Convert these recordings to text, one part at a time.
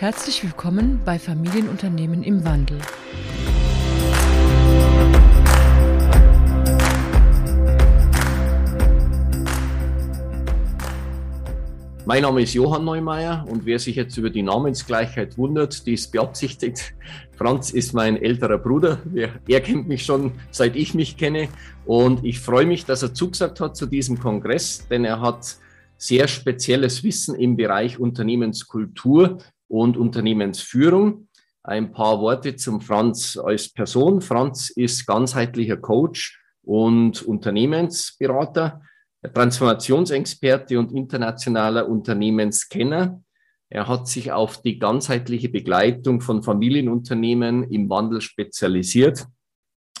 Herzlich willkommen bei Familienunternehmen im Wandel. Mein Name ist Johann Neumeier und wer sich jetzt über die Namensgleichheit wundert, die ist beabsichtigt. Franz ist mein älterer Bruder. Er kennt mich schon, seit ich mich kenne. Und ich freue mich, dass er zugesagt hat zu diesem Kongress, denn er hat sehr spezielles Wissen im Bereich Unternehmenskultur und Unternehmensführung. Ein paar Worte zum Franz als Person. Franz ist ganzheitlicher Coach und Unternehmensberater. Transformationsexperte und internationaler Unternehmenskenner. Er hat sich auf die ganzheitliche Begleitung von Familienunternehmen im Wandel spezialisiert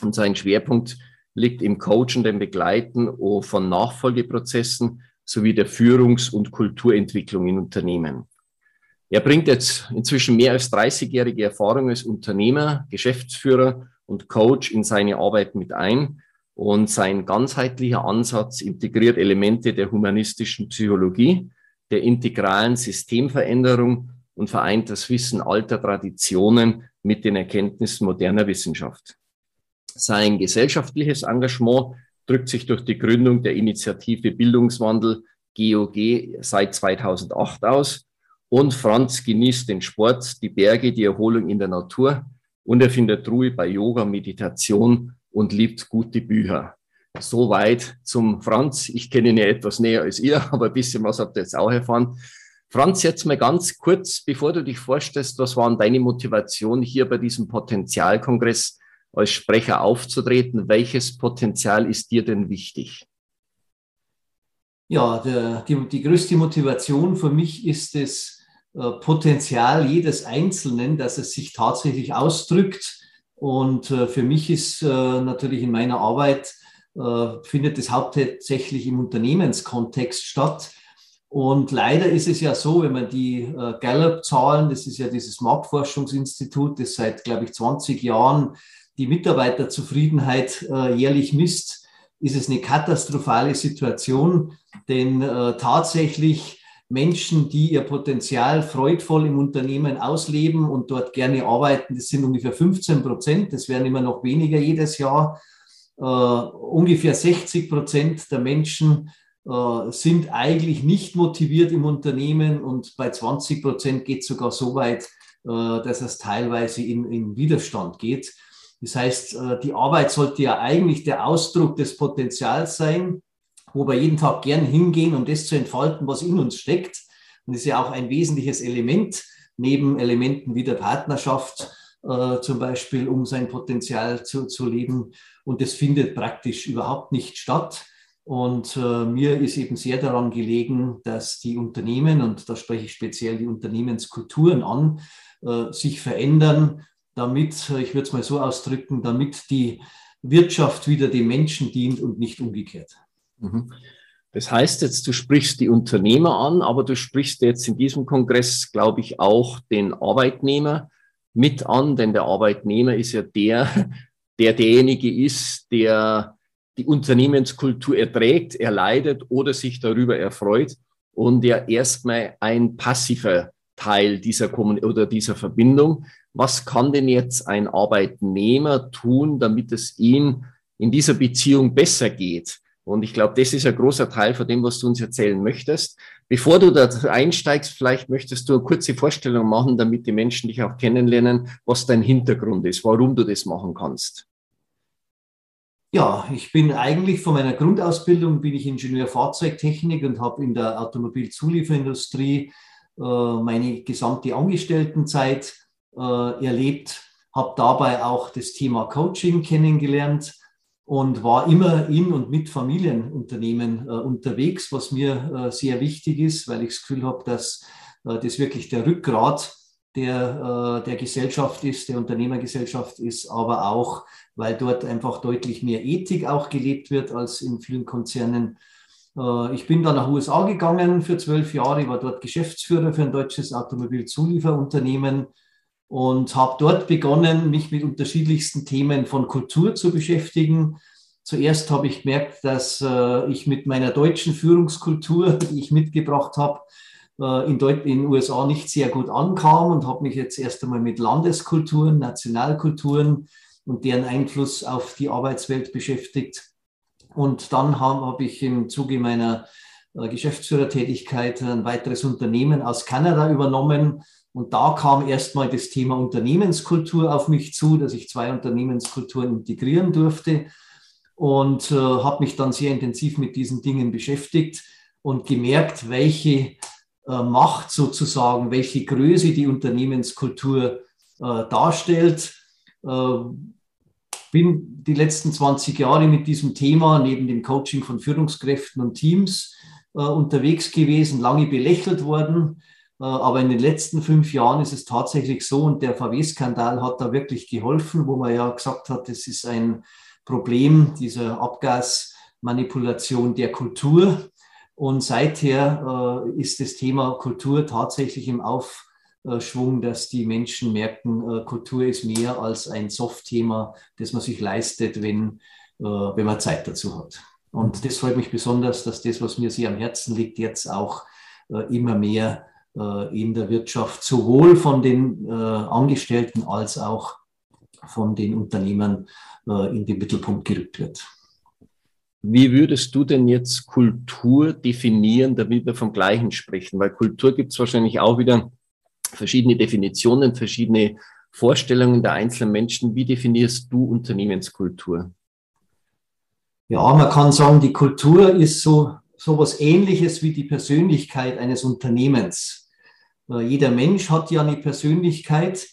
und sein Schwerpunkt liegt im Coachen, dem Begleiten von Nachfolgeprozessen sowie der Führungs- und Kulturentwicklung in Unternehmen. Er bringt jetzt inzwischen mehr als 30-jährige Erfahrung als Unternehmer, Geschäftsführer und Coach in seine Arbeit mit ein und sein ganzheitlicher Ansatz integriert Elemente der humanistischen Psychologie, der integralen Systemveränderung und vereint das Wissen alter Traditionen mit den Erkenntnissen moderner Wissenschaft. Sein gesellschaftliches Engagement drückt sich durch die Gründung der Initiative Bildungswandel GOG seit 2008 aus. Und Franz genießt den Sport, die Berge, die Erholung in der Natur und er findet Ruhe bei Yoga, Meditation und liebt gute Bücher. Soweit zum Franz. Ich kenne ihn ja etwas näher als ihr, aber ein bisschen was habt ihr jetzt auch erfahren. Franz, jetzt mal ganz kurz, bevor du dich vorstellst, was waren deine Motivation hier bei diesem Potenzialkongress als Sprecher aufzutreten? Welches Potenzial ist dir denn wichtig? Ja, der, die, die größte Motivation für mich ist äh, Potenzial jedes Einzelnen, dass es sich tatsächlich ausdrückt und äh, für mich ist äh, natürlich in meiner Arbeit, äh, findet es hauptsächlich im Unternehmenskontext statt. Und leider ist es ja so, wenn man die Gallup-Zahlen, das ist ja dieses Marktforschungsinstitut, das seit, glaube ich, 20 Jahren die Mitarbeiterzufriedenheit jährlich misst, ist es eine katastrophale Situation, denn tatsächlich Menschen, die ihr Potenzial freudvoll im Unternehmen ausleben und dort gerne arbeiten. Das sind ungefähr 15 Prozent. Das werden immer noch weniger jedes Jahr. Uh, ungefähr 60 Prozent der Menschen uh, sind eigentlich nicht motiviert im Unternehmen und bei 20 Prozent geht es sogar so weit, uh, dass es teilweise in, in Widerstand geht. Das heißt, die Arbeit sollte ja eigentlich der Ausdruck des Potenzials sein wo wir jeden Tag gern hingehen, um das zu entfalten, was in uns steckt. Und das ist ja auch ein wesentliches Element, neben Elementen wie der Partnerschaft äh, zum Beispiel, um sein Potenzial zu, zu leben. Und das findet praktisch überhaupt nicht statt. Und äh, mir ist eben sehr daran gelegen, dass die Unternehmen, und da spreche ich speziell die Unternehmenskulturen an, äh, sich verändern, damit, ich würde es mal so ausdrücken, damit die Wirtschaft wieder dem Menschen dient und nicht umgekehrt. Mhm. Das heißt jetzt, du sprichst die Unternehmer an, aber du sprichst jetzt in diesem Kongress, glaube ich, auch den Arbeitnehmer mit an, denn der Arbeitnehmer ist ja der, der derjenige ist, der die Unternehmenskultur erträgt, erleidet oder sich darüber erfreut und der erstmal ein passiver Teil dieser Kommun oder dieser Verbindung. Was kann denn jetzt ein Arbeitnehmer tun, damit es ihm in dieser Beziehung besser geht? Und ich glaube, das ist ein großer Teil von dem, was du uns erzählen möchtest. Bevor du da einsteigst, vielleicht möchtest du eine kurze Vorstellung machen, damit die Menschen dich auch kennenlernen, was dein Hintergrund ist, warum du das machen kannst. Ja, ich bin eigentlich von meiner Grundausbildung bin ich Ingenieur Fahrzeugtechnik und habe in der Automobilzulieferindustrie äh, meine gesamte Angestelltenzeit äh, erlebt, habe dabei auch das Thema Coaching kennengelernt und war immer in und mit Familienunternehmen äh, unterwegs, was mir äh, sehr wichtig ist, weil ich das Gefühl habe, dass äh, das wirklich der Rückgrat der, äh, der Gesellschaft ist, der Unternehmergesellschaft ist, aber auch, weil dort einfach deutlich mehr Ethik auch gelebt wird als in vielen Konzernen. Äh, ich bin dann nach USA gegangen für zwölf Jahre, war dort Geschäftsführer für ein deutsches Automobilzulieferunternehmen und habe dort begonnen, mich mit unterschiedlichsten Themen von Kultur zu beschäftigen. Zuerst habe ich gemerkt, dass äh, ich mit meiner deutschen Führungskultur, die ich mitgebracht habe, äh, in den USA nicht sehr gut ankam und habe mich jetzt erst einmal mit Landeskulturen, Nationalkulturen und deren Einfluss auf die Arbeitswelt beschäftigt. Und dann habe hab ich im Zuge meiner äh, Geschäftsführertätigkeit ein weiteres Unternehmen aus Kanada übernommen. Und da kam erstmal das Thema Unternehmenskultur auf mich zu, dass ich zwei Unternehmenskulturen integrieren durfte und äh, habe mich dann sehr intensiv mit diesen Dingen beschäftigt und gemerkt, welche äh, Macht sozusagen, welche Größe die Unternehmenskultur äh, darstellt. Äh, bin die letzten 20 Jahre mit diesem Thema neben dem Coaching von Führungskräften und Teams äh, unterwegs gewesen, lange belächelt worden. Äh, aber in den letzten fünf Jahren ist es tatsächlich so und der VW-Skandal hat da wirklich geholfen, wo man ja gesagt hat, es ist ein Problem dieser Abgasmanipulation der Kultur. Und seither äh, ist das Thema Kultur tatsächlich im Aufschwung, dass die Menschen merken, äh, Kultur ist mehr als ein Soft-Thema, das man sich leistet, wenn, wenn man Zeit dazu hat. Und das freut mich besonders, dass das, was mir sehr am Herzen liegt, jetzt auch immer mehr in der Wirtschaft sowohl von den äh, Angestellten als auch von den Unternehmern in den Mittelpunkt gerückt wird. Wie würdest du denn jetzt Kultur definieren, damit wir vom Gleichen sprechen? Weil Kultur gibt es wahrscheinlich auch wieder verschiedene Definitionen, verschiedene Vorstellungen der einzelnen Menschen. Wie definierst du Unternehmenskultur? Ja, man kann sagen, die Kultur ist so, so was ähnliches wie die Persönlichkeit eines Unternehmens. Äh, jeder Mensch hat ja eine Persönlichkeit,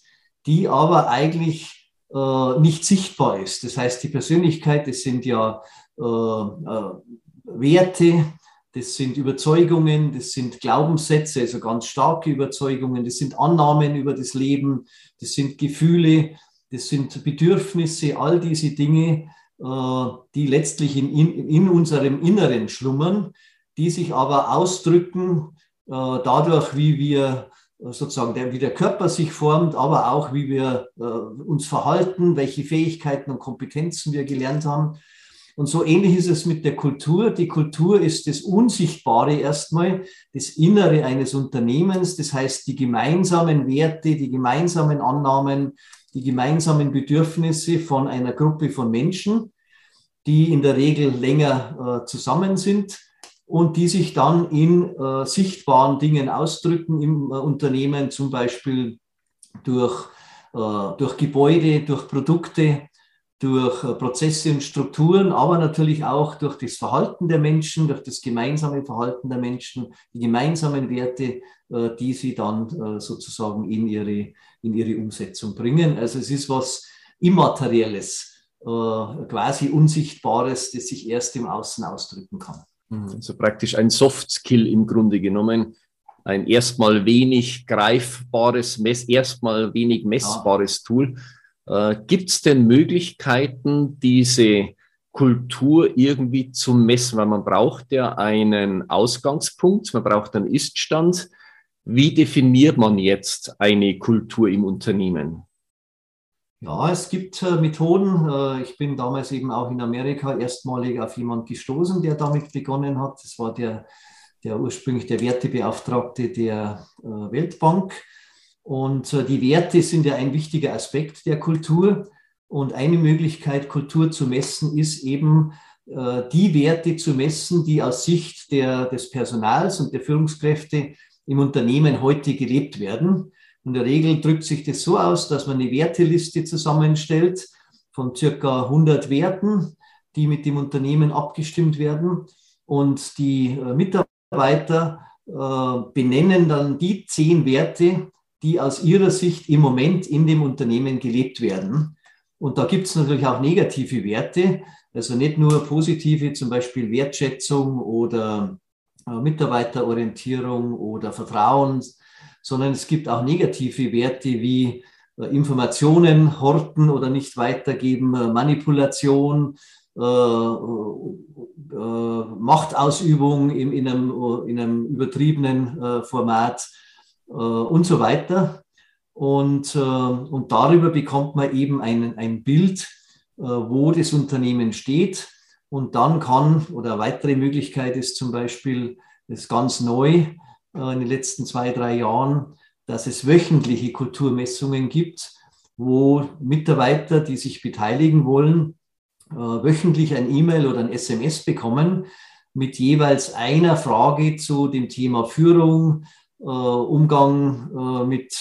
die aber eigentlich äh, nicht sichtbar ist. Das heißt, die Persönlichkeit, das sind ja äh, Werte, das sind Überzeugungen, das sind Glaubenssätze, also ganz starke Überzeugungen, das sind Annahmen über das Leben, das sind Gefühle, das sind Bedürfnisse, all diese Dinge, die letztlich in, in, in unserem Inneren schlummern, die sich aber ausdrücken dadurch, wie wir sozusagen, der, wie der Körper sich formt, aber auch wie wir uns verhalten, welche Fähigkeiten und Kompetenzen wir gelernt haben. Und so ähnlich ist es mit der Kultur. Die Kultur ist das Unsichtbare erstmal, das Innere eines Unternehmens. Das heißt, die gemeinsamen Werte, die gemeinsamen Annahmen, die gemeinsamen Bedürfnisse von einer Gruppe von Menschen, die in der Regel länger äh, zusammen sind und die sich dann in äh, sichtbaren Dingen ausdrücken im äh, Unternehmen, zum Beispiel durch, äh, durch Gebäude, durch Produkte, durch äh, Prozesse und Strukturen, aber natürlich auch durch das Verhalten der Menschen, durch das gemeinsame Verhalten der Menschen, die gemeinsamen Werte, äh, die sie dann äh, sozusagen in ihre, in ihre Umsetzung bringen. Also es ist was Immaterielles, quasi Unsichtbares, das sich erst im Außen ausdrücken kann. Mhm. Also praktisch ein Soft Skill im Grunde genommen, ein erstmal wenig greifbares, erstmal wenig messbares. Tool äh, Gibt es denn Möglichkeiten, diese Kultur irgendwie zu messen? Weil man braucht ja einen Ausgangspunkt, man braucht einen Iststand. Wie definiert man jetzt eine Kultur im Unternehmen? Ja, es gibt äh, Methoden. Äh, ich bin damals eben auch in Amerika erstmalig auf jemanden gestoßen, der damit begonnen hat. Das war der, der ursprünglich der Wertebeauftragte der äh, Weltbank. Und äh, die Werte sind ja ein wichtiger Aspekt der Kultur. Und eine Möglichkeit, Kultur zu messen, ist eben äh, die Werte zu messen, die aus Sicht der, des Personals und der Führungskräfte im Unternehmen heute gelebt werden. In der Regel drückt sich das so aus, dass man eine Werteliste zusammenstellt von circa 100 Werten, die mit dem Unternehmen abgestimmt werden. Und die äh, Mitarbeiter benennen dann die zehn Werte, die aus ihrer Sicht im Moment in dem Unternehmen gelebt werden. Und da gibt es natürlich auch negative Werte, also nicht nur positive, zum Beispiel Wertschätzung oder äh, Mitarbeiterorientierung oder Vertrauen, sondern es gibt auch negative Werte wie äh, Informationen horten oder nicht weitergeben, äh, Manipulation, Machtausübung in, in, einem, in einem übertriebenen Format äh, und so weiter. Und, äh, und darüber bekommt man eben ein, ein Bild, äh, wo das Unternehmen steht. Und dann kann, oder eine weitere Möglichkeit ist zum Beispiel, das ganz neu, in den letzten zwei, drei Jahren, dass es wöchentliche Kulturmessungen gibt, wo Mitarbeiter, die sich beteiligen wollen, wöchentlich ein E-Mail oder ein SMS bekommen mit jeweils einer Frage zu dem Thema Führung, Umgang mit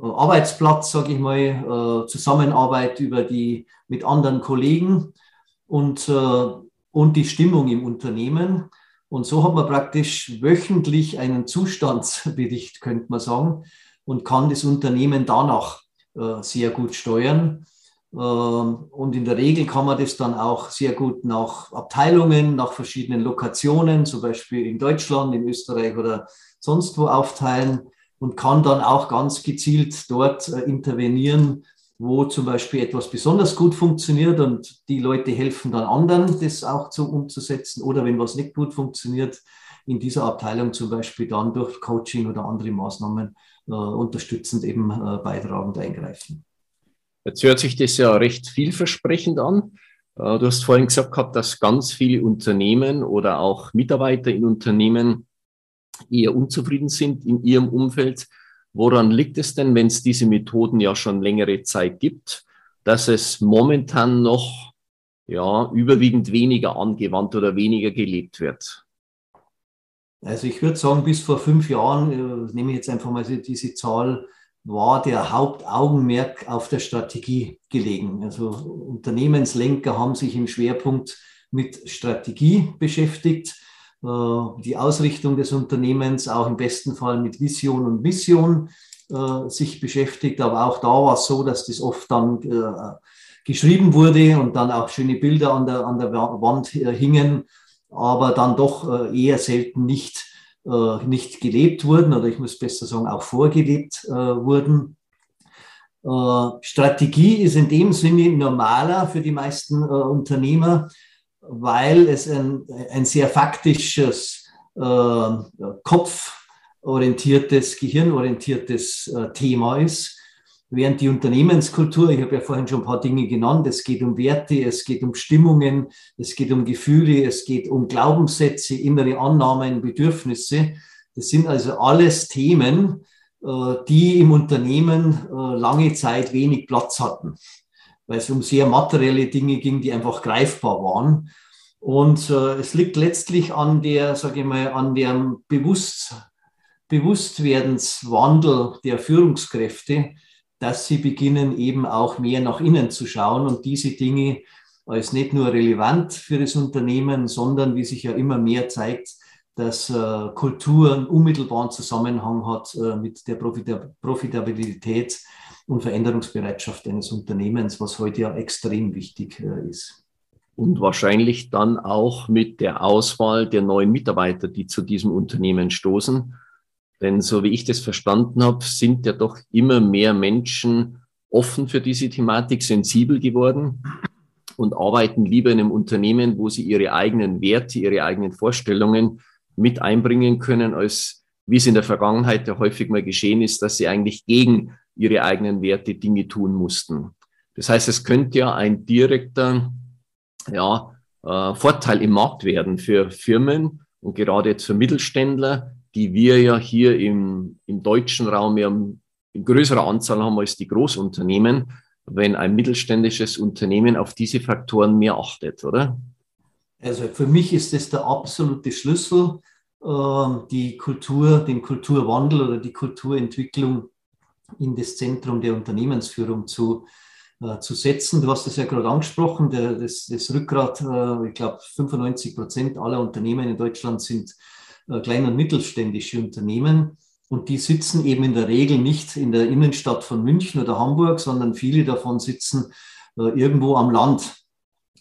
Arbeitsplatz, sage ich mal, Zusammenarbeit über die, mit anderen Kollegen und, und die Stimmung im Unternehmen. Und so hat man praktisch wöchentlich einen Zustandsbericht, könnte man sagen, und kann das Unternehmen danach äh, sehr gut steuern. Ähm, und in der Regel kann man das dann auch sehr gut nach Abteilungen, nach verschiedenen Lokationen, zum Beispiel in Deutschland, in Österreich oder sonst wo aufteilen und kann dann auch ganz gezielt dort äh, intervenieren, wo zum Beispiel etwas besonders gut funktioniert und die Leute helfen dann anderen, das auch zu, umzusetzen. Oder wenn was nicht gut funktioniert, in dieser Abteilung zum Beispiel dann durch Coaching oder andere Maßnahmen äh, unterstützend eben äh, beitragend eingreifen. Jetzt hört sich das ja recht vielversprechend an. Äh, du hast vorhin gesagt gehabt, dass ganz viele Unternehmen oder auch Mitarbeiter in Unternehmen eher unzufrieden sind in ihrem Umfeld. Woran liegt es denn, wenn es diese Methoden ja schon längere Zeit gibt, dass es momentan noch ja, überwiegend weniger angewandt oder weniger gelebt wird? Also ich würde sagen, bis vor fünf Jahren, äh, nehme ich jetzt einfach mal diese Zahl, war der Hauptaugenmerk auf der Strategie gelegen. Also Unternehmenslenker haben sich im Schwerpunkt mit Strategie beschäftigt die Ausrichtung des Unternehmens, auch im besten Fall mit Vision und Mission äh, sich beschäftigt. Aber auch da war es so, dass das oft dann äh, geschrieben wurde und dann auch schöne Bilder an der, an der Wand hingen, aber dann doch eher selten nicht, nicht gelebt wurden oder ich muss besser sagen, auch vorgelebt wurden. Strategie ist in dem Sinne normaler für die meisten Unternehmer weil es ein, ein sehr faktisches, äh, kopforientiertes, gehirnorientiertes äh, Thema ist. Während die Unternehmenskultur, ich habe ja vorhin schon ein paar Dinge genannt, es geht um Werte, es geht um Stimmungen, es geht um Gefühle, es geht um Glaubenssätze, innere Annahmen, Bedürfnisse. Das sind also alles Themen, äh, die im Unternehmen äh, lange Zeit wenig Platz hatten weil es um sehr materielle Dinge ging, die einfach greifbar waren. Und äh, es liegt letztlich an der, sage ich mal, an dem Bewusst, Bewusstwerdenswandel der Führungskräfte, dass sie beginnen eben auch mehr nach innen zu schauen und diese Dinge als nicht nur relevant für das Unternehmen, sondern wie sich ja immer mehr zeigt, dass äh, Kultur einen unmittelbaren Zusammenhang hat äh, mit der Profitabilität und Veränderungsbereitschaft eines Unternehmens, was heute ja extrem wichtig äh, ist. Und wahrscheinlich dann auch mit der Auswahl der neuen Mitarbeiter, die zu diesem Unternehmen stoßen. Denn so wie ich das verstanden habe, sind ja doch immer mehr Menschen offen für diese Thematik, sensibel geworden und arbeiten lieber in einem Unternehmen, wo sie ihre eigenen Werte, ihre eigenen Vorstellungen mit einbringen können, als wie es in der Vergangenheit ja häufig mal geschehen ist, dass sie eigentlich gegen ihre eigenen Werte Dinge tun mussten. Das heißt, es könnte ja ein direkter ja, äh, Vorteil im Markt werden für Firmen und gerade jetzt für Mittelständler, die wir ja hier im, im deutschen Raum ja in größerer Anzahl haben als die Großunternehmen, wenn ein mittelständisches Unternehmen auf diese Faktoren mehr achtet, oder? Also für mich ist das der absolute Schlüssel, die Kultur, den Kulturwandel oder die Kulturentwicklung in das Zentrum der Unternehmensführung zu, äh, zu setzen. Du hast es ja gerade angesprochen, der, das, das Rückgrat, äh, ich glaube 95 Prozent aller Unternehmen in Deutschland sind äh, kleine und mittelständische Unternehmen. Und die sitzen eben in der Regel nicht in der Innenstadt von München oder Hamburg, sondern viele davon sitzen äh, irgendwo am Land,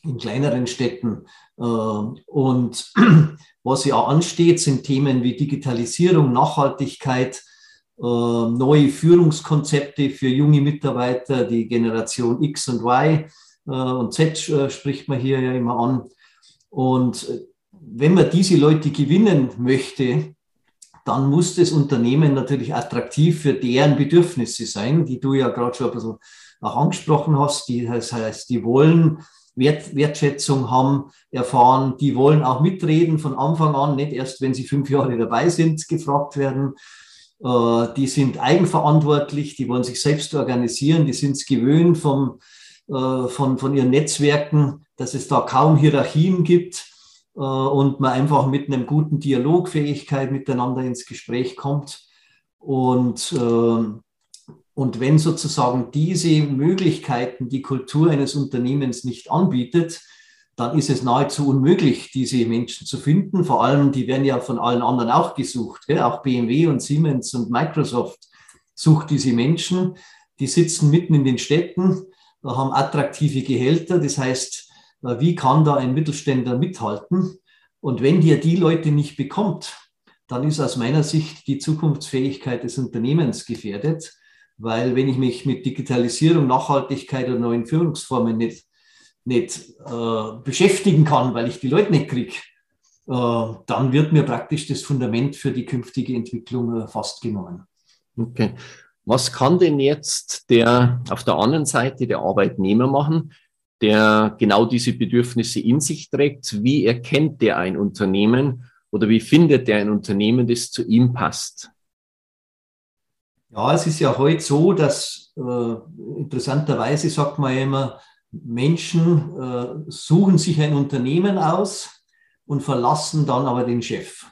in kleineren Städten. Äh, und was ja ansteht, sind Themen wie Digitalisierung, Nachhaltigkeit, äh, neue Führungskonzepte für junge Mitarbeiter, die Generation X und Y äh, und Z äh, spricht man hier ja immer an. Und wenn man diese Leute gewinnen möchte, dann muss das Unternehmen natürlich attraktiv für deren Bedürfnisse sein, die du ja gerade schon ein bisschen auch angesprochen hast. Die, das heißt, die wollen Wert, Wertschätzung haben, erfahren, die wollen auch mitreden von Anfang an, nicht erst, wenn sie fünf Jahre dabei sind, gefragt werden. Äh, die sind eigenverantwortlich, die wollen sich selbst organisieren, die sind es gewöhnt vom, äh, von, von ihren Netzwerken, dass es da kaum Hierarchien gibt äh, und man einfach mit einem guten Dialogfähigkeit miteinander ins Gespräch kommt. Und, und wenn sozusagen diese Möglichkeiten die Kultur eines Unternehmens nicht anbietet, dann ist es nahezu unmöglich, diese Menschen zu finden. Vor allem, die werden ja von allen anderen auch gesucht. Gell? Auch BMW und Siemens und Microsoft sucht diese Menschen. Die sitzen mitten in den Städten, haben attraktive Gehälter. Das heißt, äh, wie kann da ein Mittelständler mithalten? Und wenn der die Leute nicht bekommt, dann ist aus meiner Sicht die Zukunftsfähigkeit des Unternehmens gefährdet. Weil wenn ich mich mit Digitalisierung, Nachhaltigkeit und neuen Führungsformen nicht nicht äh, beschäftigen kann, weil ich die Leute nicht kriege, äh, dann wird mir praktisch das Fundament für die künftige Entwicklung äh, fast genommen. Okay. Was kann denn jetzt der auf der anderen Seite der Arbeitnehmer machen, der genau diese Bedürfnisse in sich trägt? Wie erkennt der ein Unternehmen oder wie findet der ein Unternehmen, das zu ihm passt? Ja, es ist ja heute so, dass äh, interessanterweise sagt man immer, Menschen äh, suchen sich ein Unternehmen aus und verlassen dann aber den Chef.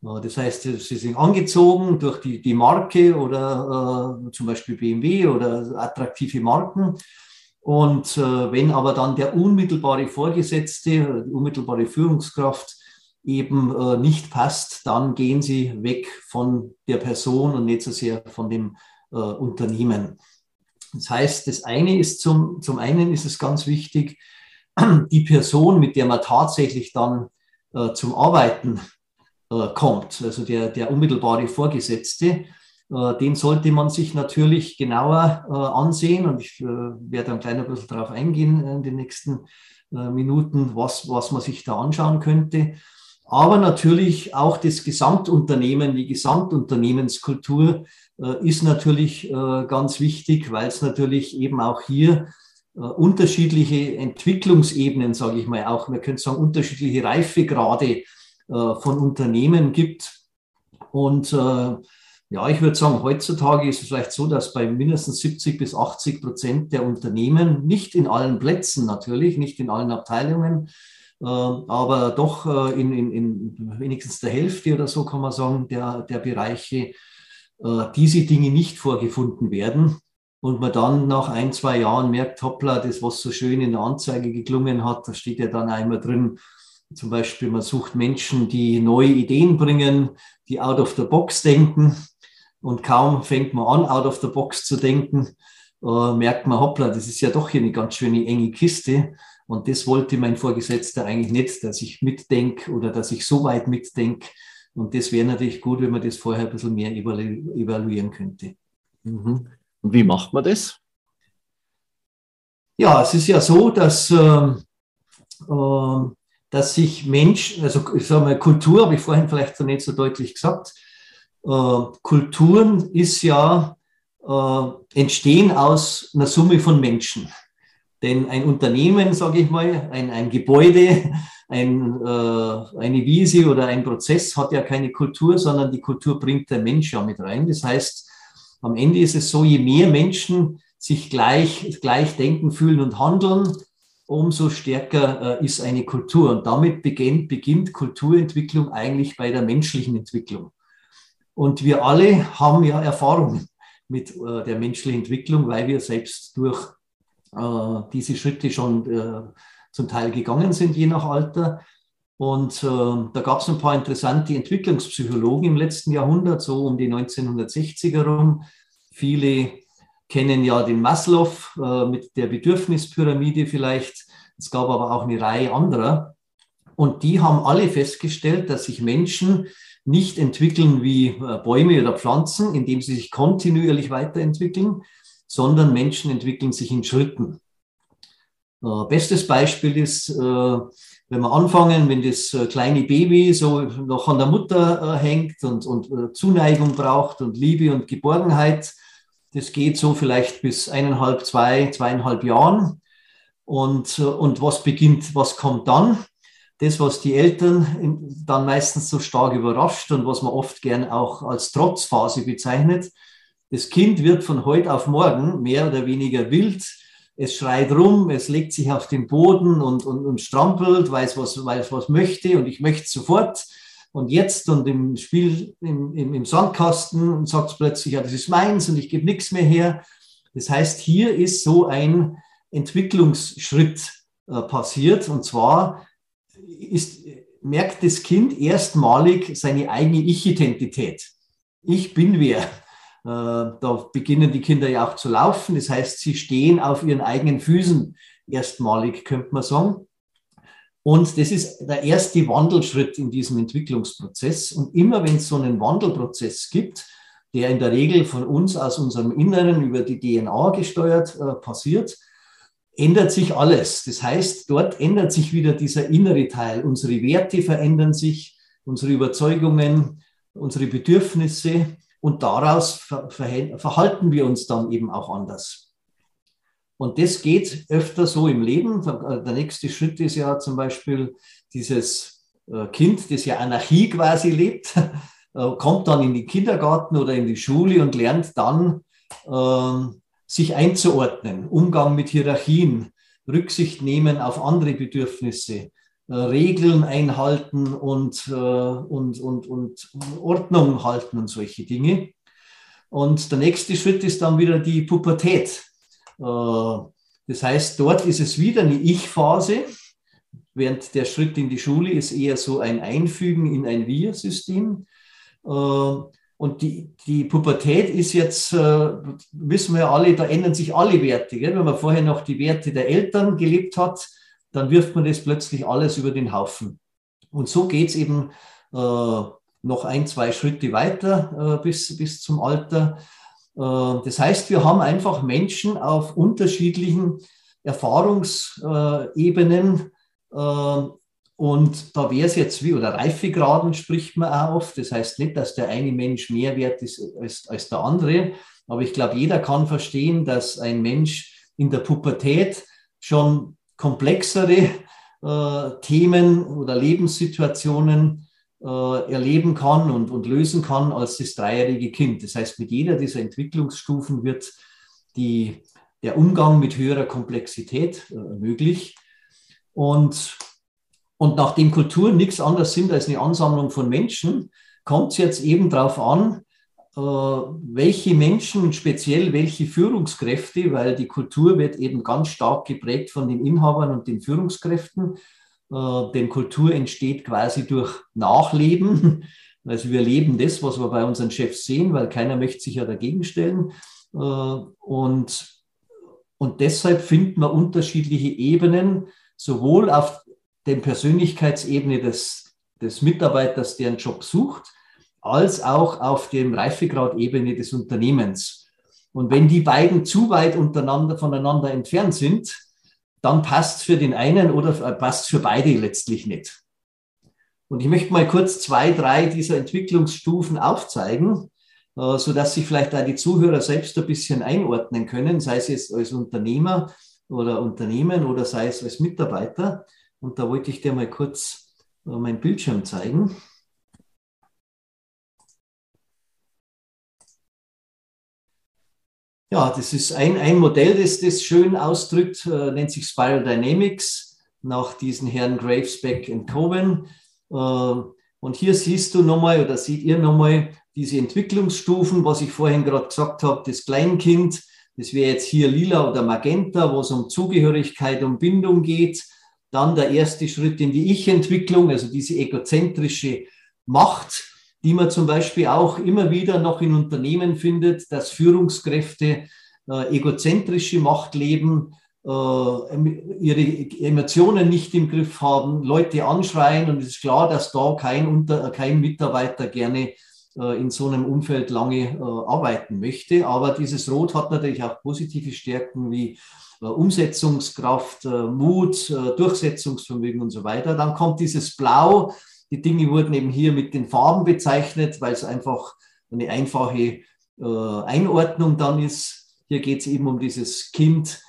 Das heißt, sie sind angezogen durch die, die Marke oder äh, zum Beispiel BMW oder attraktive Marken. Und äh, wenn aber dann der unmittelbare Vorgesetzte, die unmittelbare Führungskraft eben äh, nicht passt, dann gehen sie weg von der Person und nicht so sehr von dem äh, Unternehmen. Das heißt, das eine ist zum, zum einen ist es ganz wichtig, die Person, mit der man tatsächlich dann äh, zum Arbeiten äh, kommt, also der, der unmittelbare Vorgesetzte, äh, den sollte man sich natürlich genauer äh, ansehen und ich werde ein kleiner bisschen darauf eingehen in den nächsten Minuten, was, was man sich da anschauen könnte. Aber natürlich auch das Gesamtunternehmen, die Gesamtunternehmenskultur äh, ist natürlich äh, ganz wichtig, weil es natürlich eben auch hier äh, unterschiedliche Entwicklungsebenen, sage ich mal, auch, man könnte sagen, unterschiedliche Reifegrade von Unternehmen gibt. Und ja, ich würde sagen, heutzutage ist es vielleicht so, dass bei mindestens 70 bis 80 Prozent der Unternehmen, nicht in allen Plätzen natürlich, nicht in allen Abteilungen, aber doch in, in, in wenigstens der Hälfte oder so kann man sagen, der, der Bereiche äh, diese Dinge nicht vorgefunden werden und man dann nach ein, zwei Jahren merkt, hoppla, das, was so schön in der Anzeige geklungen hat, da steht ja dann einmal drin, zum Beispiel, man sucht Menschen, die neue Ideen bringen, die out of the box denken. Und kaum fängt man an, out of the box zu denken, äh, merkt man, hoppla, das ist ja doch hier eine ganz schöne enge Kiste. Und das wollte mein Vorgesetzter eigentlich nicht, dass ich mitdenke oder dass ich so weit mitdenke, und das wäre natürlich gut, wenn man das vorher ein bisschen mehr evalu evaluieren könnte. Mhm. Und wie macht man das? Ja, es ist ja so, dass, äh, äh, dass sich Mensch, also ich sage mal, Kultur habe ich vorhin vielleicht so nicht so deutlich gesagt, äh, Kulturen ist ja, äh, entstehen aus einer Summe von Menschen. Denn ein Unternehmen, sage ich mal, ein, ein Gebäude, ein, äh, eine Wiese oder ein Prozess hat ja keine Kultur, sondern die Kultur bringt der Mensch ja mit rein. Das heißt, am Ende ist es so, je mehr Menschen sich gleich, gleich denken, fühlen und handeln, umso stärker äh, ist eine Kultur. Und damit beginnt, beginnt Kulturentwicklung eigentlich bei der menschlichen Entwicklung. Und wir alle haben ja Erfahrungen mit äh, der menschlichen Entwicklung, weil wir selbst durch diese Schritte schon äh, zum Teil gegangen sind, je nach Alter. Und äh, da gab es ein paar interessante Entwicklungspsychologen im letzten Jahrhundert, so um die 1960er rum. Viele kennen ja den Maslow äh, mit der Bedürfnispyramide vielleicht. Es gab aber auch eine Reihe anderer. Und die haben alle festgestellt, dass sich Menschen nicht entwickeln wie äh, Bäume oder Pflanzen, indem sie sich kontinuierlich weiterentwickeln, sondern Menschen entwickeln sich in Schritten. Äh, bestes Beispiel ist, äh, wenn wir anfangen, wenn das äh, kleine Baby so noch an der Mutter hängt und, und Zuneigung braucht und Liebe und Geborgenheit, das geht so vielleicht bis eineinhalb, zwei, zweieinhalb Jahren. Und, und was beginnt, was kommt dann? Das, was die Eltern dann meistens so stark überrascht und was man oft gern auch als Trotzphase bezeichnet. Das Kind wird von heute auf morgen mehr oder weniger wild. Es schreit rum, es legt sich auf den Boden und, und, und strampelt, weiß was, weiß was möchte und ich möchte sofort und jetzt und im Spiel im, im, im Sandkasten sagt plötzlich, ja, das ist meins und ich gebe nichts mehr her. Das heißt, hier ist so ein Entwicklungsschritt äh, passiert und zwar ist, merkt das Kind erstmalig seine eigene Ich-Identität. Ich bin wer. Äh, da beginnen die Kinder ja auch zu laufen. Das heißt, sie stehen auf ihren eigenen Füßen erstmalig, könnte man sagen. Und das ist der erste Wandelschritt in diesem Entwicklungsprozess. Und immer wenn es so einen Wandelprozess gibt, der in der Regel von uns aus unserem Inneren über die DNA gesteuert äh, passiert, ändert sich alles. Das heißt, dort ändert sich wieder dieser innere Teil. Unsere Werte verändern sich, unsere Überzeugungen, unsere Bedürfnisse und daraus ver verhalten wir uns dann eben auch anders. Und das geht öfter so im Leben. Der nächste Schritt ist ja zum Beispiel dieses äh, Kind, das ja Anarchie quasi lebt, äh, kommt dann in den Kindergarten oder in die Schule und lernt dann, ähm, sich einzuordnen, Umgang mit Hierarchien, Rücksicht nehmen auf andere Bedürfnisse, äh, Regeln einhalten und, und, und, und Ordnung halten und solche Dinge. Und der nächste Schritt ist dann wieder die Pubertät. Äh, das heißt, dort ist es wieder eine Ich-Phase, während der Schritt in die Schule ist eher so ein Einfügen in ein Wir-System. Äh, und die, die Pubertät ist jetzt, äh, wissen wir alle, da ändern sich alle Werte. Wenn man vorher noch die Werte der Eltern gelebt hat, dann wirft man das plötzlich alles über den Haufen. Und so geht es eben noch ein, zwei Schritte weiter bis, bis zum Alter. Äh, das heißt, wir haben einfach Menschen auf unterschiedlichen Erfahrungsebenen. Äh, und da wäre es jetzt wie, oder Reifegraden spricht man auch oft. Das heißt nicht, dass der eine Mensch mehr wert ist als, als der andere. Aber ich glaube, jeder kann verstehen, dass ein Mensch in der Pubertät schon komplexere äh, Themen oder Lebenssituationen äh, erleben kann und, und lösen kann als das dreijährige Kind. Das heißt, mit jeder dieser Entwicklungsstufen wird die, der Umgang mit höherer Komplexität äh, möglich. Und, und nachdem Kulturen nichts anderes sind als eine Ansammlung von Menschen, kommt es jetzt eben darauf an, welche Menschen, speziell welche Führungskräfte, weil die Kultur wird eben ganz stark geprägt von den Inhabern und den Führungskräften, äh, denn Kultur entsteht quasi durch Nachleben. Also wir leben das, was wir bei unseren Chefs sehen, weil keiner möchte sich ja dagegen stellen. Äh, und, und deshalb finden wir unterschiedliche Ebenen, sowohl auf der Persönlichkeitsebene des, des Mitarbeiters, der einen Job sucht, als auch auf dem Reifegradebene des Unternehmens. Und wenn die beiden zu weit untereinander, voneinander entfernt sind, dann passt für den einen oder passt für beide letztlich nicht. Und ich möchte mal kurz zwei, drei dieser Entwicklungsstufen aufzeigen, äh, so dass sich vielleicht auch die Zuhörer selbst ein bisschen einordnen können, sei es jetzt als Unternehmer oder Unternehmen oder sei es als Mitarbeiter. Und da wollte ich dir mal kurz äh, mein Bildschirm zeigen. Ja, das ist ein, ein Modell, das das schön ausdrückt, äh, nennt sich Spiral Dynamics, nach diesen Herren Gravesbeck und Cohen. Äh, und hier siehst du nochmal oder seht ihr nochmal diese Entwicklungsstufen, was ich vorhin gerade gesagt habe, das Kleinkind, das wäre jetzt hier lila oder magenta, wo es um Zugehörigkeit, um Bindung geht. Dann der erste Schritt in die Ich-Entwicklung, also diese egozentrische Macht, die man zum Beispiel auch immer wieder noch in Unternehmen findet, dass Führungskräfte äh, egozentrische Macht leben, äh, ihre Emotionen nicht im Griff haben, Leute anschreien und es ist klar, dass da kein, Unter kein Mitarbeiter gerne äh, in so einem Umfeld lange äh, arbeiten möchte. Aber dieses Rot hat natürlich auch positive Stärken wie äh, Umsetzungskraft, äh, Mut, Durchsetzungsvermögen und so weiter. Dann kommt dieses Blau, die Dinge wurden eben hier mit den Farben bezeichnet, weil es einfach eine einfache äh, Einordnung dann ist. Hier geht es eben um dieses Kind,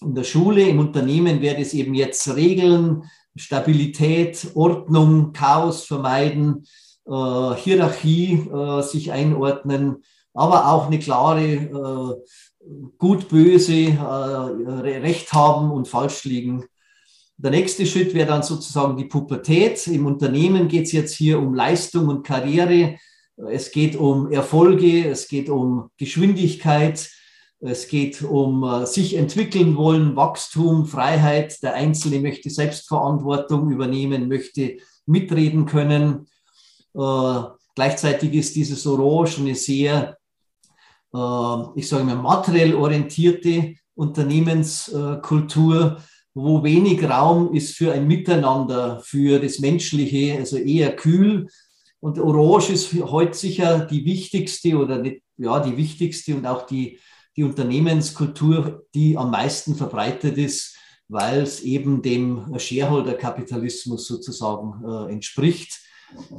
in der Schule, im Unternehmen wäre es eben jetzt Regeln, Stabilität, Ordnung, Chaos vermeiden, äh, Hierarchie äh, sich einordnen, aber auch eine klare äh, gut-böse, äh, Recht haben und falsch liegen. Der nächste Schritt wäre dann sozusagen die Pubertät. Im Unternehmen geht es jetzt hier um Leistung und Karriere. Es geht um Erfolge, es geht um Geschwindigkeit, es geht um äh, sich entwickeln wollen, Wachstum, Freiheit. Der Einzelne möchte Selbstverantwortung übernehmen, möchte mitreden können. Äh, gleichzeitig ist dieses Orange eine sehr, äh, ich sage mal, materiell orientierte Unternehmenskultur, wo wenig Raum ist für ein Miteinander, für das Menschliche, also eher kühl. Und Orange ist heute sicher die wichtigste oder nicht, ja, die wichtigste und auch die, die Unternehmenskultur, die am meisten verbreitet ist, weil es eben dem Shareholder-Kapitalismus sozusagen äh, entspricht.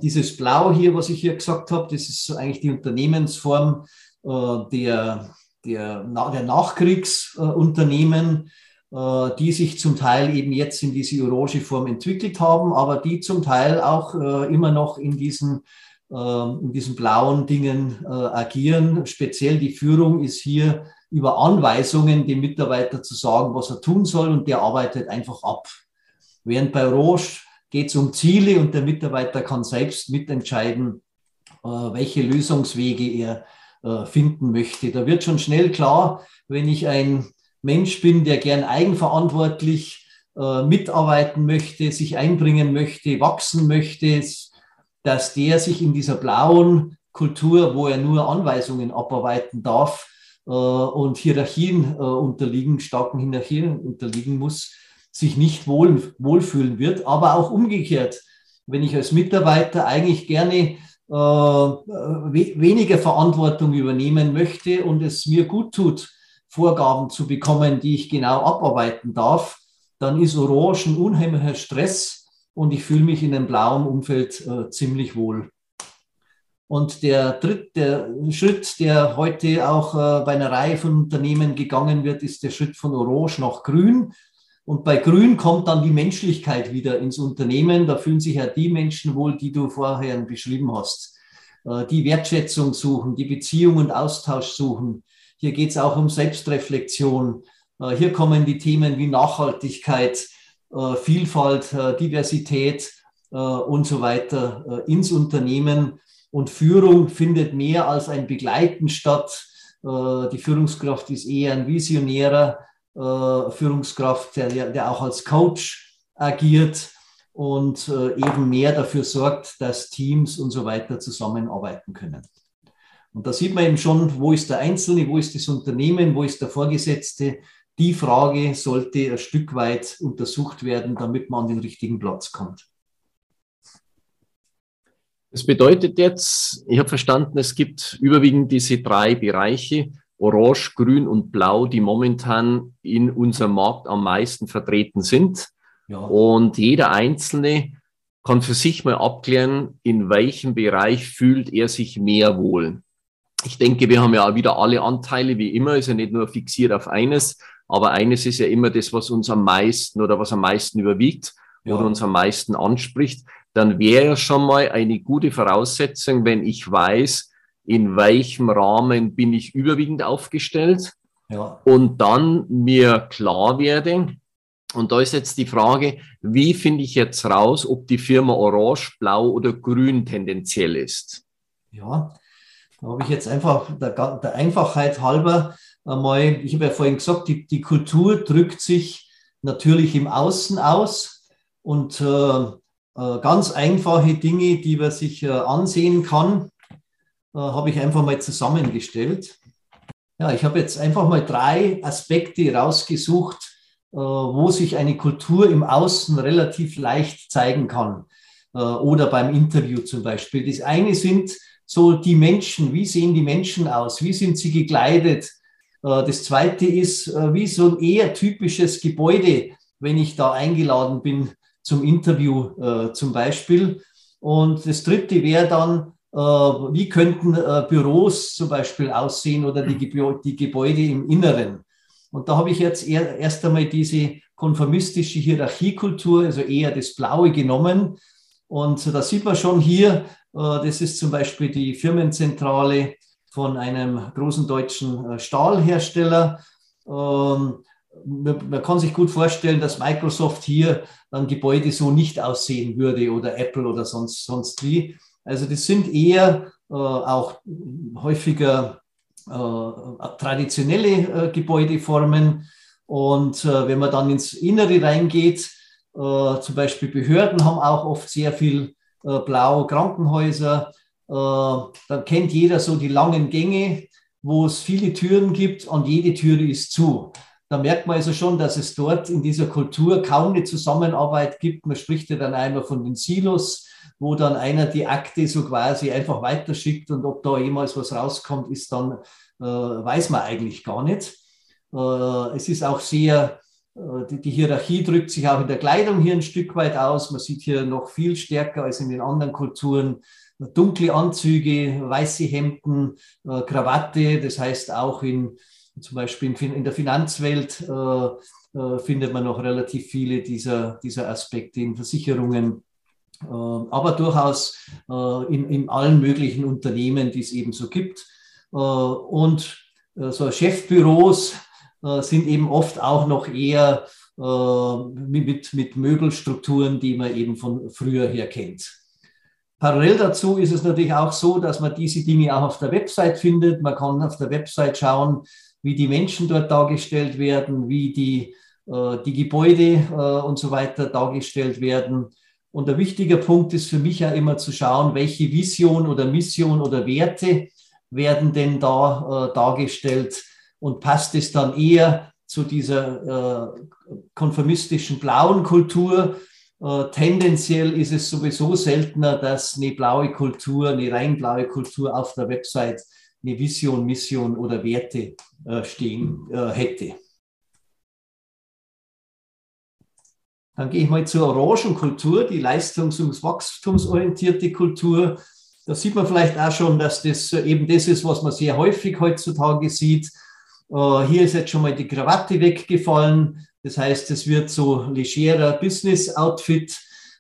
Dieses Blau hier, was ich hier gesagt habe, das ist eigentlich die Unternehmensform äh, der, der, der Nachkriegsunternehmen, äh, die sich zum Teil eben jetzt in diese orange Form entwickelt haben, aber die zum Teil auch äh, immer noch in diesen, in diesen blauen Dingen agieren. Speziell die Führung ist hier über Anweisungen dem Mitarbeiter zu sagen, was er tun soll und der arbeitet einfach ab. Während bei Orange geht es um Ziele und der Mitarbeiter kann selbst mitentscheiden, welche Lösungswege er finden möchte. Da wird schon schnell klar, wenn ich ein Mensch bin, der gern eigenverantwortlich äh, mitarbeiten möchte, sich einbringen möchte, wachsen möchte, dass der sich in dieser blauen Kultur, wo er nur Anweisungen abarbeiten darf äh, und Hierarchien äh, unterliegen, starken Hierarchien unterliegen muss, sich nicht wohl, wohlfühlen wird. Aber auch umgekehrt, wenn ich als Mitarbeiter eigentlich gerne äh, weniger Verantwortung übernehmen möchte und es mir gut tut, Vorgaben zu bekommen, die ich genau abarbeiten darf, dann ist Orange ein unheimlicher Stress und ich fühle mich in einem blauen Umfeld äh, ziemlich wohl. Und der dritte Schritt, der heute auch äh, bei einer Reihe von Unternehmen gegangen wird, ist der Schritt von Orange nach Grün. Und bei Grün kommt dann die Menschlichkeit wieder ins Unternehmen. Da fühlen sich ja die Menschen wohl, die du vorher beschrieben hast. Äh, die Wertschätzung suchen, die Beziehung und Austausch suchen, hier geht es auch um Selbstreflexion. Äh, hier kommen die Themen wie Nachhaltigkeit, äh, Vielfalt, äh, Diversität und so weiter ins Unternehmen. Und Führung findet mehr als ein Begleiten statt. Die Führungskraft ist eher ein visionärer Führungskraft, der, der auch als Coach agiert und eben mehr dafür sorgt, dass Teams und so weiter zusammenarbeiten können. Und da sieht man eben schon, wo ist der Einzelne, wo ist das Unternehmen, wo ist der Vorgesetzte. Die Frage sollte ein Stück weit untersucht werden, damit man an den richtigen Platz kommt. Das bedeutet jetzt, ich habe verstanden, es gibt überwiegend diese drei Bereiche, Orange, Grün und Blau, die momentan in unserem Markt am meisten vertreten sind. Ja. Und jeder Einzelne kann für sich mal abklären, in welchem Bereich fühlt er sich mehr wohl. Ich denke, wir haben ja wieder alle Anteile wie immer, ist ja nicht nur fixiert auf eines, aber eines ist ja immer das, was uns am meisten oder was am meisten überwiegt ja. oder uns am meisten anspricht. Dann wäre ja schon mal eine gute Voraussetzung, wenn ich weiß, in welchem Rahmen bin ich überwiegend aufgestellt ja. und dann mir klar werde, und da ist jetzt die Frage, wie finde ich jetzt raus, ob die Firma orange, blau oder grün tendenziell ist? Ja, da habe ich jetzt einfach der, der Einfachheit halber einmal, ich habe ja vorhin gesagt, die, die Kultur drückt sich natürlich im Außen aus und äh, äh, ganz einfache Dinge, die man sich äh, ansehen kann, äh, habe ich einfach mal zusammengestellt. Ja, ich habe jetzt einfach mal drei Aspekte rausgesucht, äh, wo sich eine Kultur im Außen relativ leicht zeigen kann äh, oder beim Interview zum Beispiel. Das eine sind so die Menschen, wie sehen die Menschen aus, wie sind sie gekleidet. Äh, das zweite ist, äh, wie so ein eher typisches Gebäude, wenn ich da eingeladen bin zum Interview äh, zum Beispiel. Und das dritte wäre dann, wie könnten Büros zum Beispiel aussehen oder die, Gebäude im Inneren. Und da habe ich jetzt erst einmal diese konformistische Hierarchiekultur, also eher das Blaue genommen. Und da sieht man schon hier, das ist zum Beispiel die Firmenzentrale von einem großen deutschen Stahlhersteller. Ähm, man kann sich gut vorstellen, dass Microsoft hier ein Gebäude so nicht aussehen würde oder Apple oder sonst, sonst wie. Also das sind eher äh, auch häufiger äh, traditionelle äh, Gebäudeformen. Und äh, wenn man dann ins Innere reingeht, äh, zum Beispiel Behörden haben auch oft sehr viel äh, Blau, Krankenhäuser, dann kennt jeder so die langen Gänge, wo es viele Türen gibt und jede Türe ist zu. Da merkt man also schon, dass es dort in dieser Kultur kaum eine Zusammenarbeit gibt. Man spricht ja dann einmal von den Silos, wo dann einer die Akte so quasi einfach weiterschickt und ob da jemals was rauskommt, ist dann, äh, weiß man eigentlich gar nicht. Äh, es ist auch sehr, äh, die, die, Hierarchie drückt sich auch in der Kleidung hier ein Stück weit aus. Man sieht hier noch viel stärker als in den anderen Kulturen dunkle Anzüge, weiße Hemden, äh, Krawatte. Das heißt auch in zum Beispiel in der Finanzwelt äh, äh, findet man noch relativ viele dieser, dieser Aspekte in Versicherungen, äh, aber durchaus äh, in, in allen möglichen Unternehmen, die es eben so gibt. Äh, und äh, so Chefbüros sind eben oft auch noch eher mit, mit Möbelstrukturen, die man eben von früher her kennt. Parallel dazu ist es natürlich auch so, dass man diese Dinge auch auf der Website findet. Man kann auf der Website schauen, wie die Menschen dort dargestellt werden, wie die, äh, die Gebäude äh, und so weiter dargestellt werden. Und der wichtige Punkt ist für mich ja immer zu schauen, welche Vision oder Mission oder Werte werden denn da äh, dargestellt und passt es dann eher zu dieser äh, konformistischen blauen Kultur. Äh, tendenziell ist es sowieso seltener, dass eine blaue Kultur, eine rein blaue Kultur auf der Website eine Vision, Mission oder Werte äh, stehen äh, hätte. Dann gehe ich mal zur Orangenkultur, die leistungs- und wachstumsorientierte Kultur. Da sieht man vielleicht auch schon, dass das eben das ist, was man sehr häufig heutzutage sieht. Hier ist jetzt schon mal die Krawatte weggefallen. Das heißt, es wird so legerer Business-Outfit.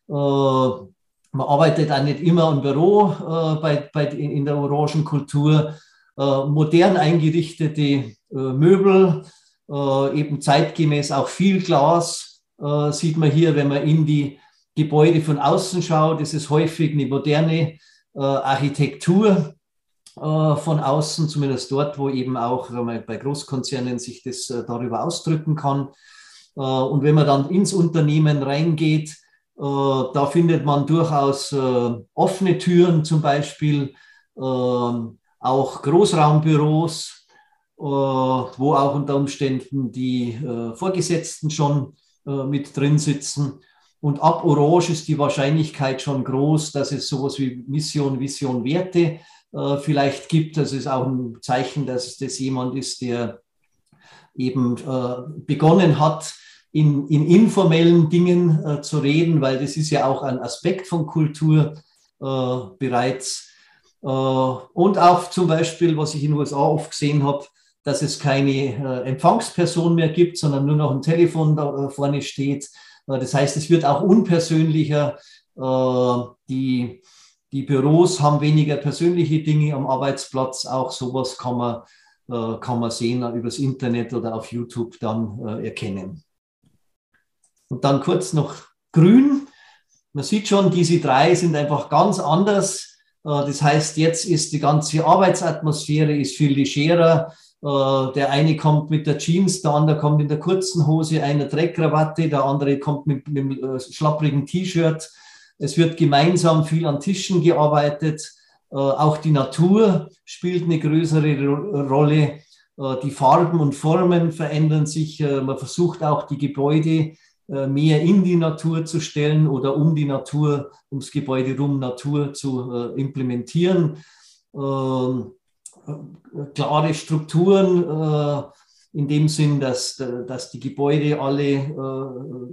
Man arbeitet auch nicht immer im Büro bei, bei, in der Orangenkultur. Äh, modern eingerichtete äh, Möbel, äh, eben zeitgemäß auch viel Glas sieht man hier, wenn man in die Gebäude von außen schaut. Das ist häufig eine moderne Architektur von außen, zumindest dort, wo eben auch bei Großkonzernen sich das darüber ausdrücken kann. Und wenn man dann ins Unternehmen reingeht, da findet man durchaus offene Türen zum Beispiel, ähm, auch Großraumbüros, äh, wo auch unter Umständen die äh, Vorgesetzten schon äh, mit drin sitzen. Und ab Orange ist die Wahrscheinlichkeit schon groß, dass es sowas wie Mission, Vision, Werte vielleicht gibt. Das ist auch ein Zeichen, dass das jemand ist, der eben begonnen hat, in, in informellen Dingen zu reden, weil das ist ja auch ein Aspekt von Kultur bereits. Äh, und auch zum Beispiel, was ich in den USA oft gesehen habe, dass es keine äh, Empfangsperson mehr gibt, sondern nur noch ein Telefon da äh, vorne steht. Das heißt, es wird auch unpersönlicher. Die, die Büros haben weniger persönliche Dinge am Arbeitsplatz. Auch sowas kann man, kann man sehen übers Internet oder auf YouTube dann erkennen. Und dann kurz noch grün. Man sieht schon, diese drei sind einfach ganz anders äh, das heißt, jetzt ist die ganze Arbeitsatmosphäre ist viel legerer. Äh, der eine kommt mit der Jeans, der andere kommt in der kurzen Hose, einer Dreckkrawatte, der andere kommt mit, mit einem äh, schlapprigen T-Shirt. Es wird gemeinsam viel an Tischen gearbeitet. Auch die Natur spielt eine größere Rolle. Die Farben und Formen verändern sich. Man versucht auch die Gebäude äh, mehr in die Natur zu stellen oder um die Natur, ums Gebäude rum Natur zu äh, implementieren. Ähm, äh, klare Strukturen in dem Sinn, dass, dass die Gebäude alle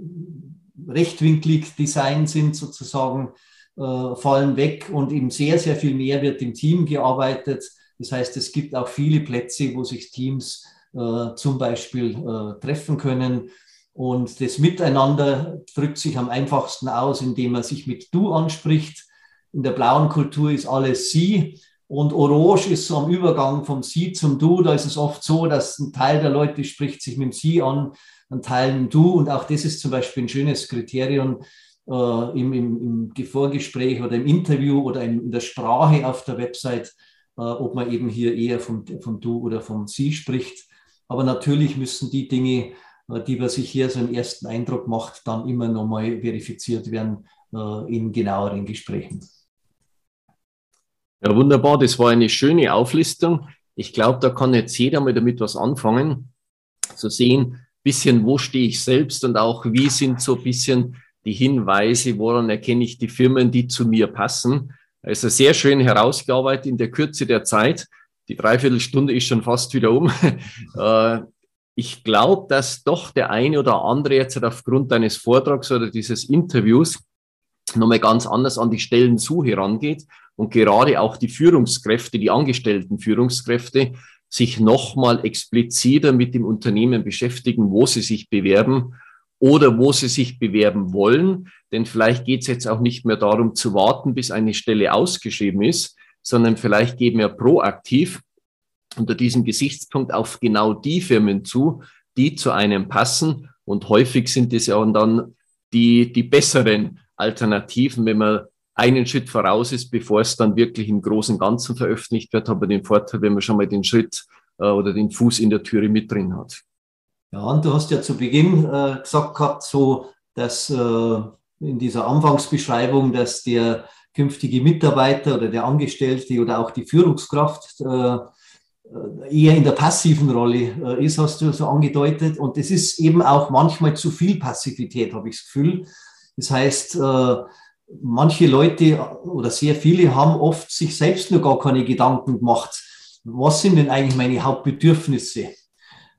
rechtwinklig designt sind, sozusagen, fallen weg und eben sehr, sehr viel mehr wird im Team gearbeitet. Das heißt, es gibt auch viele Plätze, wo sich Teams äh, zum Beispiel äh, treffen können. Und das Miteinander drückt sich am einfachsten aus, indem man sich mit Du anspricht. In der blauen Kultur ist alles Sie. Und Orange ist so am Übergang vom Sie zum Du. Da ist es oft so, dass ein Teil der Leute spricht sich mit dem Sie an, ein Teil mit dem Du. Und auch das ist zum Beispiel ein schönes Kriterium äh, im, im, im Vorgespräch oder im Interview oder in, in der Sprache auf der Website, äh, ob man eben hier eher vom, vom Du oder vom Sie spricht. Aber natürlich müssen die Dinge, äh, die man sich hier so einen ersten Eindruck macht, dann immer nochmal verifiziert werden äh, in genaueren Gesprächen. Ja, wunderbar. Das war eine schöne Auflistung. Ich glaube, da kann jetzt jeder mal damit was anfangen, zu sehen, bisschen, wo stehe ich selbst und auch wie sind so ein bisschen die Hinweise, woran erkenne ich die Firmen, die zu mir passen. Also sehr schön herausgearbeitet in der Kürze der Zeit. Die Dreiviertelstunde ist schon fast wieder um. Äh, ich glaube, dass doch der eine oder andere jetzt aufgrund deines Vortrags oder dieses Interviews nochmal ganz anders an die Stellensuche rangeht und gerade auch die Führungskräfte, die angestellten Führungskräfte, sich nochmal expliziter mit dem Unternehmen beschäftigen, wo sie sich bewerben oder wo sie sich bewerben wollen. Denn vielleicht geht es jetzt auch nicht mehr darum zu warten, bis eine Stelle ausgeschrieben ist, sondern vielleicht geben wir proaktiv unter diesem Gesichtspunkt auf genau die Firmen zu, die zu einem passen. Und häufig sind es ja dann die, die besseren Alternativen, wenn man einen Schritt voraus ist, bevor es dann wirklich im großen Ganzen veröffentlicht wird, hat man den Vorteil, wenn man schon mal den Schritt äh, oder den Fuß in der Türe mit drin hat. Ja, und du hast ja zu Beginn äh, gesagt gehabt, so, dass äh, in dieser Anfangsbeschreibung, dass der künftige Mitarbeiter oder der Angestellte oder auch die Führungskraft äh, eher in der passiven Rolle äh, ist, hast du so angedeutet. Und es ist eben auch manchmal zu viel Passivität, habe ich das Gefühl. Das heißt, äh, manche Leute oder sehr viele haben oft sich selbst nur gar keine Gedanken gemacht. Was sind denn eigentlich meine Hauptbedürfnisse,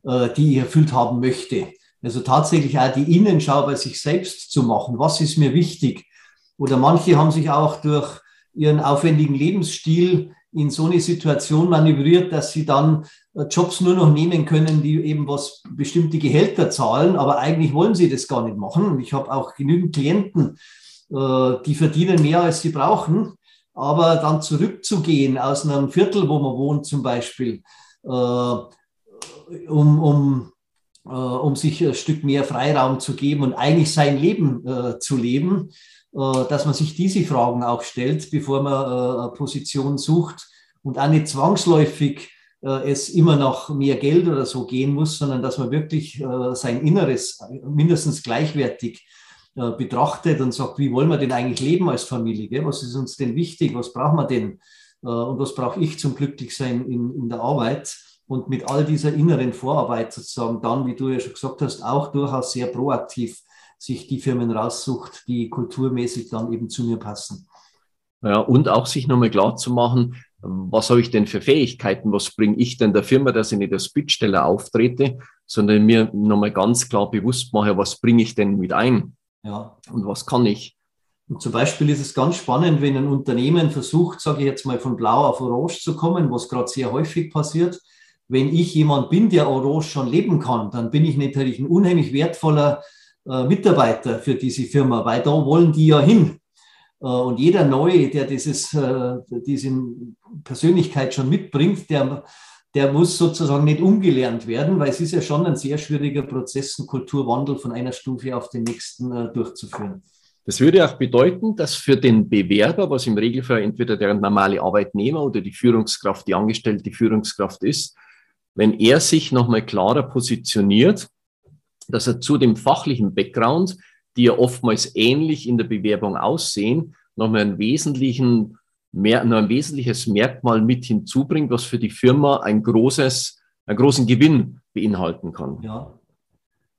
äh, die ich erfüllt haben möchte? Also tatsächlich auch die Innenschau bei sich selbst zu machen. Was ist mir wichtig? Oder manche haben sich auch durch ihren aufwendigen Lebensstil in so eine Situation manövriert, dass sie dann Jobs nur noch nehmen können, die eben was bestimmte Gehälter zahlen, aber eigentlich wollen sie das gar nicht machen. Ich habe auch genügend Klienten, äh, die verdienen mehr, als sie brauchen. Aber dann zurückzugehen aus einem Viertel, wo man wohnt zum Beispiel, äh, um, um, äh, um sich ein Stück mehr Freiraum zu geben und eigentlich sein Leben zu leben, dass man sich diese Fragen auch stellt, bevor man eine Position sucht und auch nicht zwangsläufig es immer noch mehr Geld oder so gehen muss, sondern dass man wirklich sein Inneres mindestens gleichwertig äh, betrachtet und sagt, wie wollen wir denn eigentlich leben als Familie? Was ist uns denn wichtig? Was brauchen wir denn? Äh, und was brauche ich zum Glücklichsein in, in der Arbeit? Und mit all dieser inneren Vorarbeit sozusagen dann, wie du ja schon gesagt hast, auch durchaus sehr proaktiv sich die Firmen raussucht, die kulturmäßig dann eben zu mir passen. Ja, und auch sich nochmal klar zu machen, was habe ich denn für Fähigkeiten, was bringe ich denn der Firma, dass ich nicht als Bittsteller auftrete, sondern mir nochmal ganz klar bewusst mache, was bringe ich denn mit ein? Ja. Und was kann ich? Und zum Beispiel ist es ganz spannend, wenn ein Unternehmen versucht, sage ich jetzt mal, von blau auf orange zu kommen, was gerade sehr häufig passiert. Wenn ich jemand bin, der orange schon leben kann, dann bin ich natürlich ein unheimlich wertvoller äh, Mitarbeiter für diese Firma, weil da wollen die ja hin. Äh, und jeder Neue, der dieses, äh, diese Persönlichkeit schon mitbringt, der der muss sozusagen nicht umgelernt werden, weil es ist ja schon ein sehr schwieriger Prozess, einen Kulturwandel von einer Stufe auf den nächsten äh, durchzuführen. Das würde auch bedeuten, dass für den Bewerber, was im Regelfall entweder der normale Arbeitnehmer oder die Führungskraft, die angestellte Führungskraft ist, wenn er sich nochmal klarer positioniert, dass er zu dem fachlichen Background, die ja oftmals ähnlich in der Bewerbung aussehen, nochmal einen wesentlichen mehr, nur ein wesentliches Merkmal mit hinzubringt, was für die Firma ein großes, einen großen Gewinn beinhalten kann. Ja.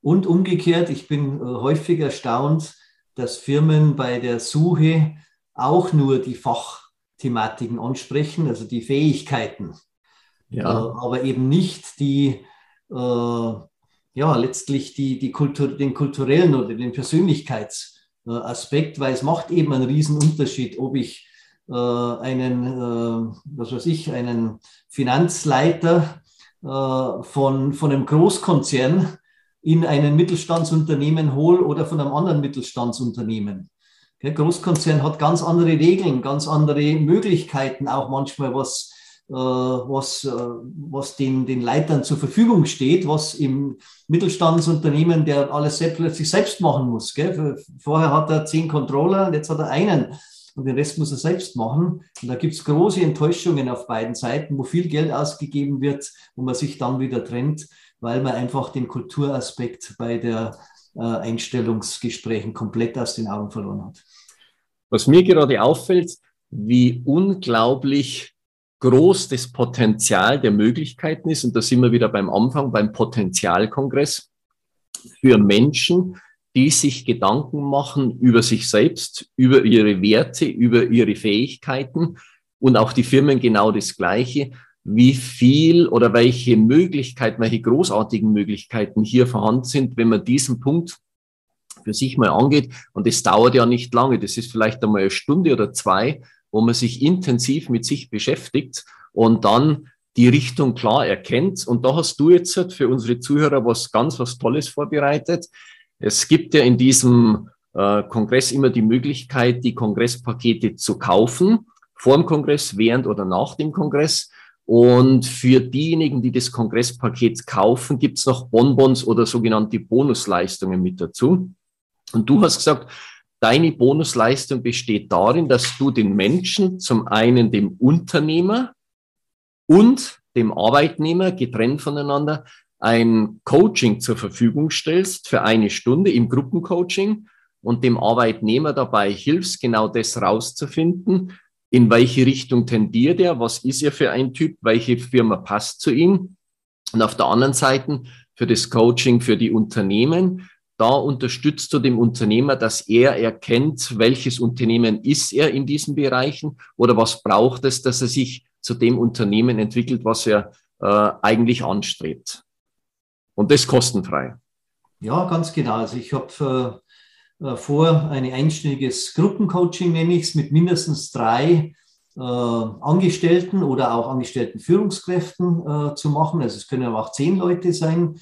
Und umgekehrt, ich bin äh, häufig erstaunt, dass Firmen bei der Suche auch nur die Fachthematiken ansprechen, also die Fähigkeiten, ja. Äh, aber eben nicht die, äh, ja, letztlich die, die Kultur, den kulturellen oder den Persönlichkeitsaspekt, weil es macht eben einen riesen Unterschied, ob ich äh, einen, äh, was weiß ich, einen Finanzleiter von, von einem Großkonzern in ein Mittelstandsunternehmen hole oder von einem anderen Mittelstandsunternehmen. Der Großkonzern hat ganz andere Regeln, ganz andere Möglichkeiten, auch manchmal was, äh, was, äh, was den, den Leitern zur Verfügung steht, was im Mittelstandsunternehmen, der alles selbst, plötzlich selbst machen muss. Gell? Vorher hat er zehn Controller, jetzt hat er einen und den Rest muss er selbst machen. Und da gibt es große Enttäuschungen auf beiden Seiten, wo viel Geld ausgegeben wird, wo man sich dann wieder trennt, weil man einfach den Kulturaspekt bei der äh, Einstellungsgesprächen komplett aus den Augen verloren hat. Was mir gerade auffällt, wie unglaublich groß das Potenzial der Möglichkeiten ist, und da sind wir wieder beim Anfang, beim Potenzialkongress, für Menschen, die sich Gedanken machen über sich selbst, über ihre Werte, über ihre Fähigkeiten und auch die Firmen genau das Gleiche, wie viel oder welche Möglichkeiten, welche großartigen Möglichkeiten hier vorhanden sind, wenn man diesen Punkt für sich mal angeht. Und das dauert ja nicht lange. Das ist vielleicht einmal eine Stunde oder zwei, wo man sich intensiv mit sich beschäftigt und dann die Richtung klar erkennt. Und da hast du jetzt für unsere Zuhörer was ganz, was Tolles vorbereitet. Es gibt ja in diesem äh, Kongress immer die Möglichkeit, die Kongresspakete zu kaufen, vor dem Kongress, während oder nach dem Kongress. Und für diejenigen, die das Kongresspaket kaufen, gibt es noch Bonbons oder sogenannte Bonusleistungen mit dazu. Und du hast gesagt, deine Bonusleistung besteht darin, dass du den Menschen, zum einen dem Unternehmer und dem Arbeitnehmer getrennt voneinander, ein Coaching zur Verfügung stellst für eine Stunde im Gruppencoaching und dem Arbeitnehmer dabei hilfst, genau das rauszufinden, in welche Richtung tendiert er, was ist er für ein Typ, welche Firma passt zu ihm. Und auf der anderen Seite für das Coaching für die Unternehmen da unterstützt du dem Unternehmer, dass er erkennt, welches Unternehmen ist er in diesen Bereichen oder was braucht es, dass er sich zu dem Unternehmen entwickelt, was er äh, eigentlich anstrebt. Und das kostenfrei. Ja, ganz genau. Also ich habe äh, äh, vor, ein einstündiges Gruppencoaching, nenne ich es, mit mindestens drei äh, Angestellten oder auch angestellten Führungskräften äh, zu machen. Also es können aber auch zehn Leute sein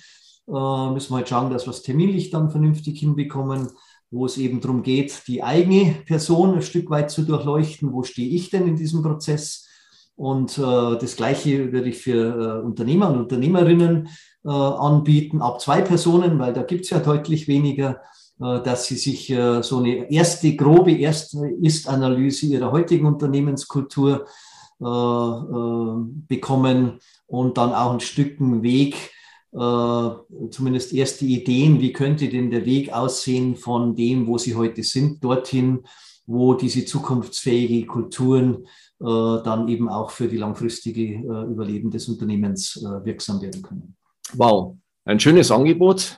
äh, müssen wir halt schauen, dass wir es terminlich dann vernünftig hinbekommen, wo es eben darum geht, die eigene Person ein Stück weit zu durchleuchten. Wo stehe ich denn in diesem Prozess? Und äh, das Gleiche würde ich für äh, Unternehmer und Unternehmerinnen anbieten, ab zwei Personen, weil da gibt es ja deutlich weniger, äh, dass sie sich äh, so eine erste, grobe erste Ist-Analyse ihrer heutigen Unternehmenskultur bekommen und dann auch ein Stück Weg äh, zumindest erste Ideen, wie könnte denn der Weg aussehen von dem, wo sie heute sind, dorthin, wo diese zukunftsfähige Kulturen äh, dann eben auch für die langfristige äh, Überleben des Unternehmens äh, wirksam werden können. Wow, ein schönes Angebot.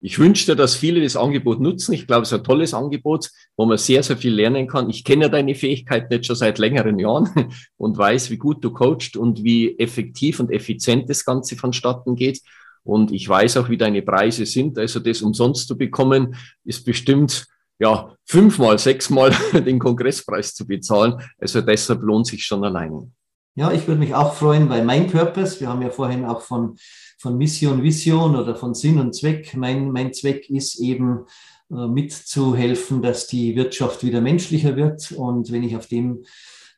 Ich wünschte, dass viele das Angebot nutzen. Ich glaube, es ist ein tolles Angebot, wo man sehr, sehr viel lernen kann. Ich kenne deine Fähigkeiten jetzt schon seit längeren Jahren und weiß, wie gut du coachst und wie effektiv und effizient das Ganze vonstatten geht. Und ich weiß auch, wie deine Preise sind. Also das umsonst zu bekommen, ist bestimmt ja fünfmal, sechsmal den Kongresspreis zu bezahlen. Also deshalb lohnt sich schon alleine. Ja, ich würde mich auch freuen, weil mein Purpose, wir haben ja vorhin auch von von Mission, Vision oder von Sinn und Zweck. Mein, mein Zweck ist eben äh, mitzuhelfen, dass die Wirtschaft wieder menschlicher wird. Und wenn ich auf dem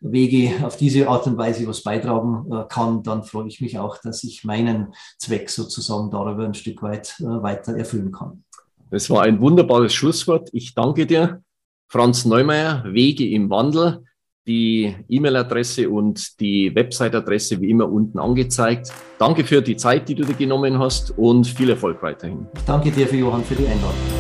Wege, auf diese Art und Weise was beitragen äh, kann, dann freue ich mich auch, dass ich meinen Zweck sozusagen darüber ein Stück weit äh, weiter erfüllen kann. Das war ein wunderbares Schlusswort. Ich danke dir, Franz Neumeier, Wege im Wandel die E-Mail-Adresse und die Website-Adresse wie immer unten angezeigt. Danke für die Zeit, die du dir genommen hast und viel Erfolg weiterhin. Danke dir, für Johann, für die Einladung.